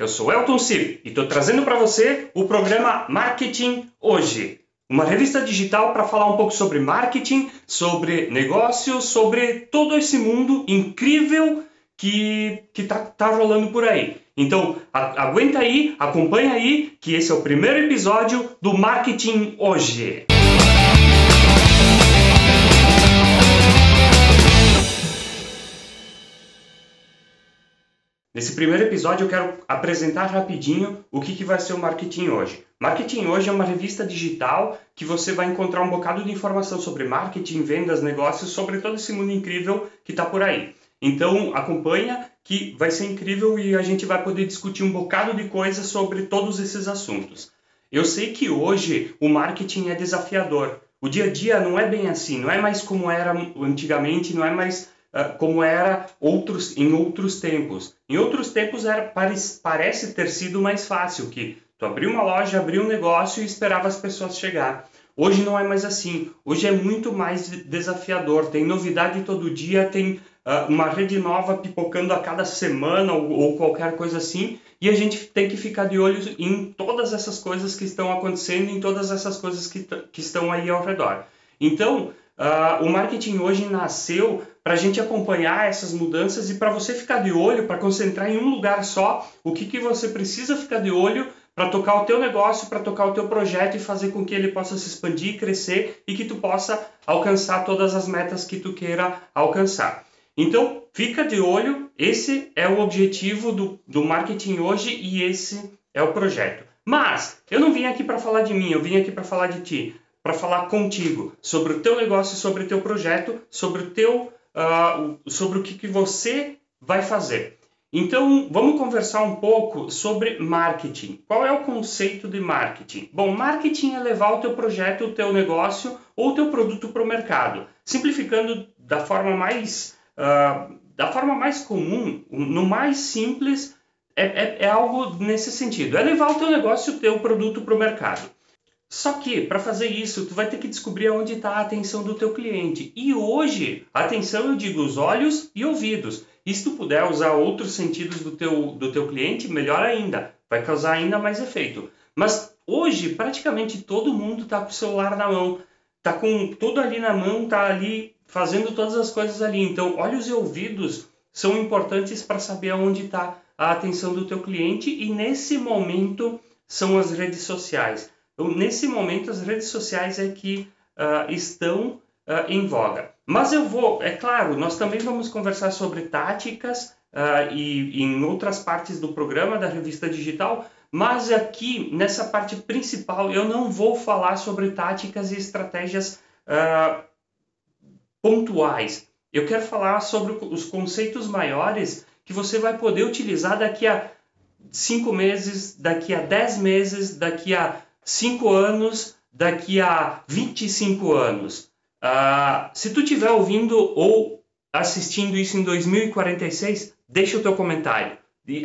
Eu sou Elton Cir e estou trazendo para você o programa Marketing Hoje, uma revista digital para falar um pouco sobre marketing, sobre negócios, sobre todo esse mundo incrível que que tá, tá rolando por aí. Então, a, aguenta aí, acompanha aí, que esse é o primeiro episódio do Marketing Hoje. Nesse primeiro episódio eu quero apresentar rapidinho o que, que vai ser o Marketing Hoje. Marketing Hoje é uma revista digital que você vai encontrar um bocado de informação sobre marketing, vendas, negócios, sobre todo esse mundo incrível que está por aí. Então acompanha que vai ser incrível e a gente vai poder discutir um bocado de coisas sobre todos esses assuntos. Eu sei que hoje o marketing é desafiador. O dia a dia não é bem assim, não é mais como era antigamente, não é mais como era outros, em outros tempos. Em outros tempos era, parece, ter sido mais fácil, que tu abriu uma loja, abriu um negócio e esperava as pessoas chegar. Hoje não é mais assim. Hoje é muito mais desafiador. Tem novidade todo dia, tem uh, uma rede nova pipocando a cada semana ou, ou, qualquer coisa assim. E a gente tem que ficar de olho em todas essas coisas que estão acontecendo, em todas essas coisas que, que estão aí ao redor. Então, uh, o marketing hoje nasceu para a gente acompanhar essas mudanças e para você ficar de olho, para concentrar em um lugar só o que, que você precisa ficar de olho para tocar o teu negócio, para tocar o teu projeto e fazer com que ele possa se expandir, crescer e que tu possa alcançar todas as metas que tu queira alcançar. Então, fica de olho, esse é o objetivo do, do marketing hoje e esse é o projeto. Mas eu não vim aqui para falar de mim, eu vim aqui para falar de ti, para falar contigo sobre o teu negócio, sobre o teu projeto, sobre o teu uh, sobre o que, que você vai fazer. Então, vamos conversar um pouco sobre marketing. Qual é o conceito de marketing? Bom, marketing é levar o teu projeto, o teu negócio ou o teu produto para o mercado. Simplificando da forma mais, uh, da forma mais comum, no mais simples, é, é, é algo nesse sentido. É levar o teu negócio, o teu produto para o mercado. Só que para fazer isso, tu vai ter que descobrir onde está a atenção do teu cliente. E hoje, atenção eu digo os olhos e ouvidos. E se tu puder usar outros sentidos do teu, do teu cliente, melhor ainda. Vai causar ainda mais efeito. Mas hoje, praticamente todo mundo está com o celular na mão. Está com tudo ali na mão, está ali fazendo todas as coisas ali. Então, olhos e ouvidos são importantes para saber onde está a atenção do teu cliente. E nesse momento são as redes sociais. Então, nesse momento, as redes sociais é que uh, estão uh, em voga. Mas eu vou, é claro, nós também vamos conversar sobre táticas uh, e, e em outras partes do programa da revista digital, mas aqui nessa parte principal eu não vou falar sobre táticas e estratégias pontuais. Eu quero falar sobre os conceitos maiores que você vai poder utilizar daqui a cinco meses, daqui a dez meses, daqui a 5 anos, daqui a 25 anos. Uh, se tu estiver ouvindo ou assistindo isso em 2046, deixa o teu comentário.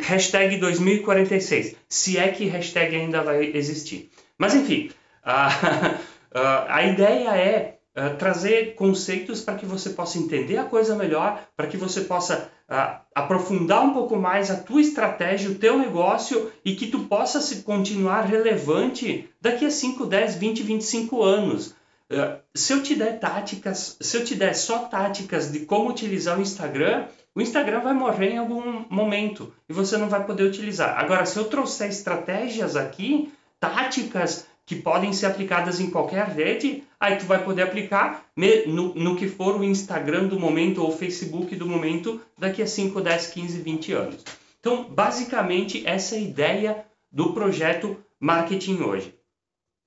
Hashtag 2046, se é que hashtag ainda vai existir. Mas enfim, uh, uh, a ideia é uh, trazer conceitos para que você possa entender a coisa melhor, para que você possa uh, aprofundar um pouco mais a tua estratégia, o teu negócio e que tu possa se continuar relevante daqui a 5, 10, 20, 25 anos. Uh, se eu te der táticas, se eu te der só táticas de como utilizar o Instagram, o Instagram vai morrer em algum momento e você não vai poder utilizar. Agora, se eu trouxer estratégias aqui, táticas que podem ser aplicadas em qualquer rede, aí tu vai poder aplicar no, no que for o Instagram do momento ou o Facebook do momento daqui a 5, 10, 15, 20 anos. Então, basicamente, essa é a ideia do projeto Marketing Hoje.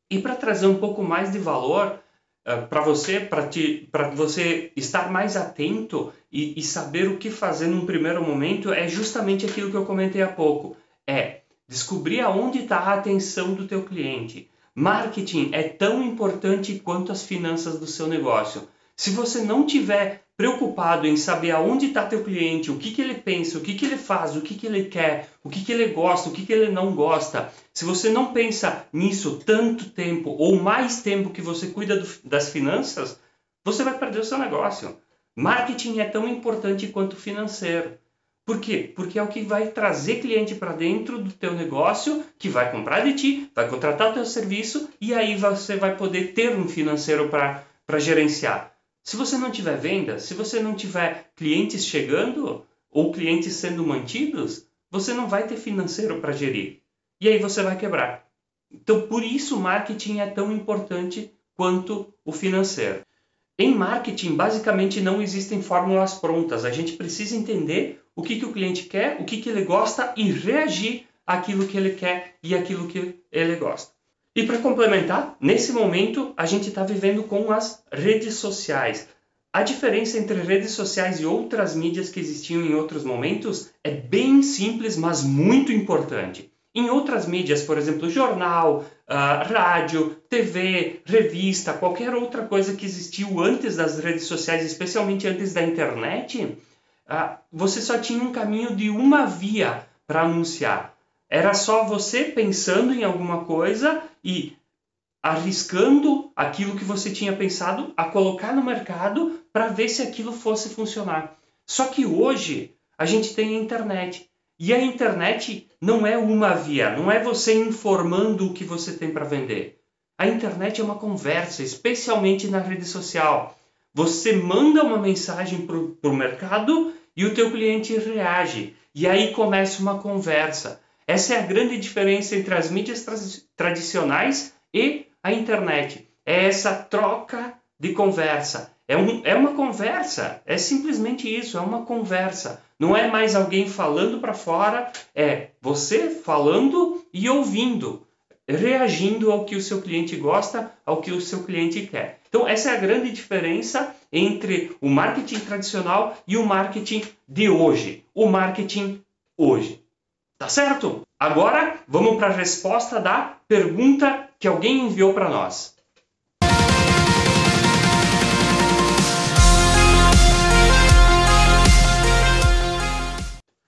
E para trazer um pouco mais de valor uh, para você, para você estar mais atento e, e saber o que fazer num primeiro momento, é justamente aquilo que eu comentei há pouco. É descobrir aonde está a atenção do teu cliente Marketing é tão importante quanto as finanças do seu negócio. Se você não tiver preocupado em saber aonde está teu cliente, o que, que ele pensa, o que, que ele faz, o que, que ele quer, o que, que ele gosta, o que, que ele não gosta, se você não pensa nisso tanto tempo ou mais tempo que você cuida do, das finanças, você vai perder o seu negócio. Marketing é tão importante quanto financeiro. Por quê? Porque é o que vai trazer cliente para dentro do teu negócio, que vai comprar de ti, vai contratar teu serviço e aí você vai poder ter um financeiro para gerenciar. Se você não tiver venda, se você não tiver clientes chegando ou clientes sendo mantidos, você não vai ter financeiro para gerir. E aí você vai quebrar. Então, por isso o marketing é tão importante quanto o financeiro. Em marketing, basicamente não existem fórmulas prontas. A gente precisa entender o que, que o cliente quer, o que, que ele gosta e reagir àquilo que ele quer e aquilo que ele gosta. E para complementar, nesse momento a gente está vivendo com as redes sociais. A diferença entre redes sociais e outras mídias que existiam em outros momentos é bem simples, mas muito importante. Em outras mídias, por exemplo, jornal, uh, rádio, TV, revista, qualquer outra coisa que existiu antes das redes sociais, especialmente antes da internet, você só tinha um caminho de uma via para anunciar. Era só você pensando em alguma coisa e arriscando aquilo que você tinha pensado a colocar no mercado para ver se aquilo fosse funcionar. Só que hoje a gente tem a internet. E a internet não é uma via, não é você informando o que você tem para vender. A internet é uma conversa, especialmente na rede social. Você manda uma mensagem para o mercado e o teu cliente reage. E aí começa uma conversa. Essa é a grande diferença entre as mídias tra tradicionais e a internet. É essa troca de conversa. É, um, é uma conversa, é simplesmente isso, é uma conversa. Não é mais alguém falando para fora, é você falando e ouvindo, reagindo ao que o seu cliente gosta, ao que o seu cliente quer. Então, essa é a grande diferença entre o marketing tradicional e o marketing de hoje. O marketing hoje. Tá certo? Agora, vamos para a resposta da pergunta que alguém enviou para nós.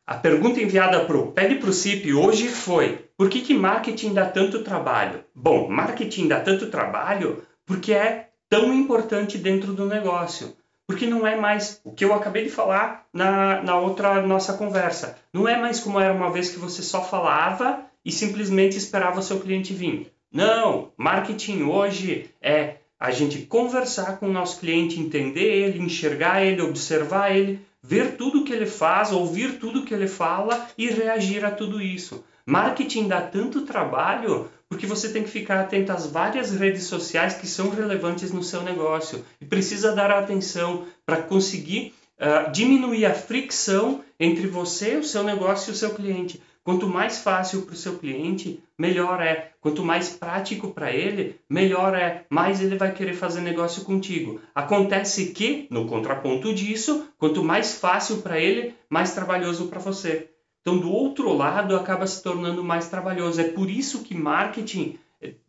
A pergunta enviada para o Pede o CIP hoje foi: por que, que marketing dá tanto trabalho? Bom, marketing dá tanto trabalho porque é tão importante dentro do negócio. Porque não é mais o que eu acabei de falar na, na outra nossa conversa. Não é mais como era uma vez que você só falava e simplesmente esperava o seu cliente vir. Não, marketing hoje é a gente conversar com o nosso cliente, entender ele, enxergar ele, observar ele, ver tudo que ele faz, ouvir tudo que ele fala e reagir a tudo isso. Marketing dá tanto trabalho porque você tem que ficar atento às várias redes sociais que são relevantes no seu negócio e precisa dar atenção para conseguir uh, diminuir a fricção entre você, o seu negócio e o seu cliente. Quanto mais fácil para o seu cliente, melhor é. Quanto mais prático para ele, melhor é. Mais ele vai querer fazer negócio contigo. Acontece que, no contraponto disso, quanto mais fácil para ele, mais trabalhoso para você. Então, do outro lado, acaba se tornando mais trabalhoso. É por isso que marketing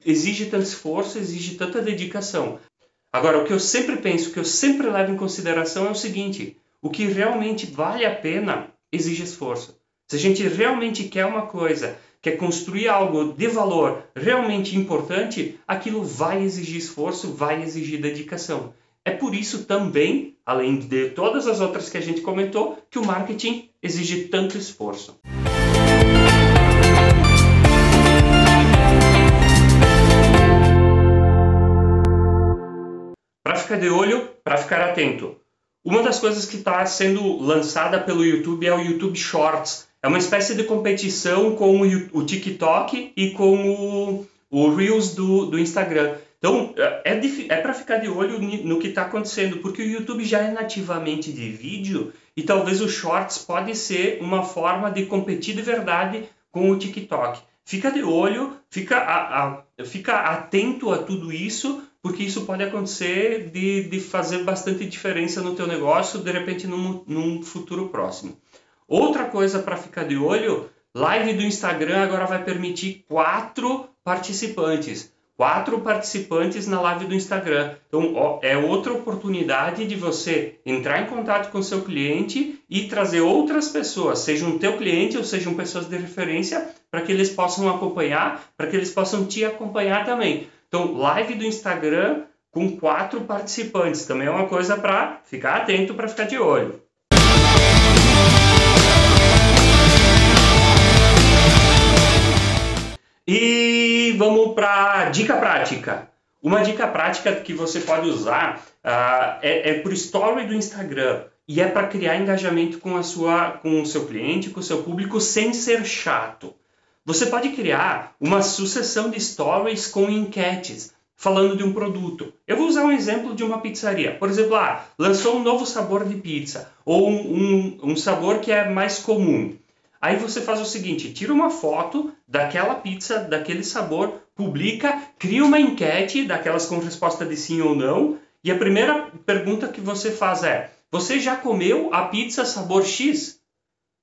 exige tanto esforço, exige tanta dedicação. Agora, o que eu sempre penso, o que eu sempre levo em consideração é o seguinte: o que realmente vale a pena exige esforço. Se a gente realmente quer uma coisa, quer construir algo de valor realmente importante, aquilo vai exigir esforço, vai exigir dedicação. É por isso também, além de todas as outras que a gente comentou, que o marketing exige tanto esforço. Para ficar de olho, para ficar atento. Uma das coisas que está sendo lançada pelo YouTube é o YouTube Shorts, é uma espécie de competição com o, TikTok e com o, o Reels do, do Instagram. Então, é, é, é para ficar de olho no que está acontecendo, porque o YouTube já é nativamente de vídeo e talvez o Shorts pode ser uma forma de competir de verdade com o TikTok. Fica de olho, fica, a, a, fica atento a tudo isso, porque isso pode acontecer de, de fazer bastante diferença no teu negócio, de repente, num, num futuro próximo. Outra coisa para ficar de olho, live do Instagram agora vai permitir quatro participantes quatro participantes na live do Instagram. Então, ó, é outra oportunidade de você entrar em contato com seu cliente e trazer outras pessoas, sejam teu cliente ou sejam pessoas de referência, para que eles possam acompanhar, para que eles possam te acompanhar também. Então, live do Instagram com quatro participantes também é uma coisa para ficar atento, para ficar de olho. E vamos para dica prática. Uma dica prática que você pode usar uh, é, é para o story do Instagram e é para criar engajamento com a sua, com o seu cliente, com o seu público, sem ser chato. Você pode criar uma sucessão de stories com enquetes falando de um produto. Eu vou usar um exemplo de uma pizzaria. Por exemplo, ah, lançou um novo sabor de pizza ou um, um, um sabor que é mais comum. Aí você faz o seguinte: tira uma foto daquela pizza, daquele sabor, publica, cria uma enquete daquelas com resposta de sim ou não. E a primeira pergunta que você faz é: Você já comeu a pizza sabor X?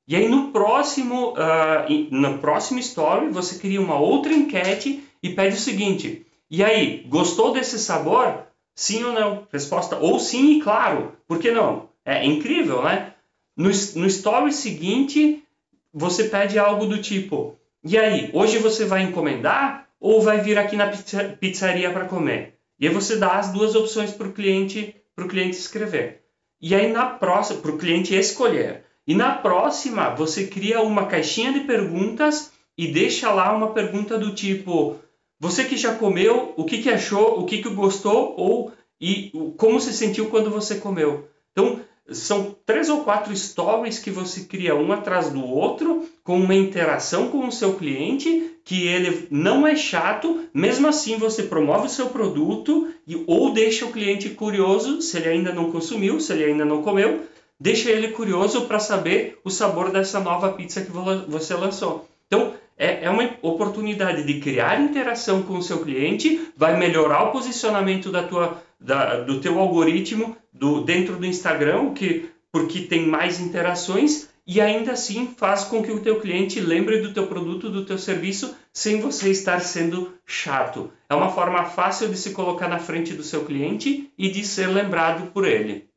E aí no próximo, uh, no próximo story você cria uma outra enquete e pede o seguinte: E aí, gostou desse sabor? Sim ou não? Resposta ou sim e claro. Por que não? É incrível, né? No, no story seguinte, você pede algo do tipo: e aí, hoje você vai encomendar ou vai vir aqui na pizzaria para comer? E aí você dá as duas opções para o cliente, cliente escrever. E aí na próxima, para o cliente escolher. E na próxima, você cria uma caixinha de perguntas e deixa lá uma pergunta do tipo: você que já comeu, o que, que achou, o que, que gostou ou e como se sentiu quando você comeu. Então, são três ou quatro stories que você cria um atrás do outro, com uma interação com o seu cliente, que ele não é chato, mesmo assim você promove o seu produto e, ou deixa o cliente curioso, se ele ainda não consumiu, se ele ainda não comeu, deixa ele curioso para saber o sabor dessa nova pizza que você lançou. Então, é, é uma oportunidade de criar interação com o seu cliente, vai melhorar o posicionamento da tua, da, do teu algoritmo do, dentro do Instagram, que, porque tem mais interações e ainda assim faz com que o teu cliente lembre do teu produto, do teu serviço, sem você estar sendo chato. É uma forma fácil de se colocar na frente do seu cliente e de ser lembrado por ele.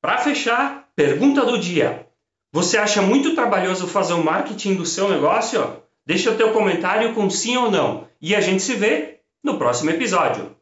Para fechar, pergunta do dia. Você acha muito trabalhoso fazer o marketing do seu negócio? Deixa o teu comentário com sim ou não e a gente se vê no próximo episódio.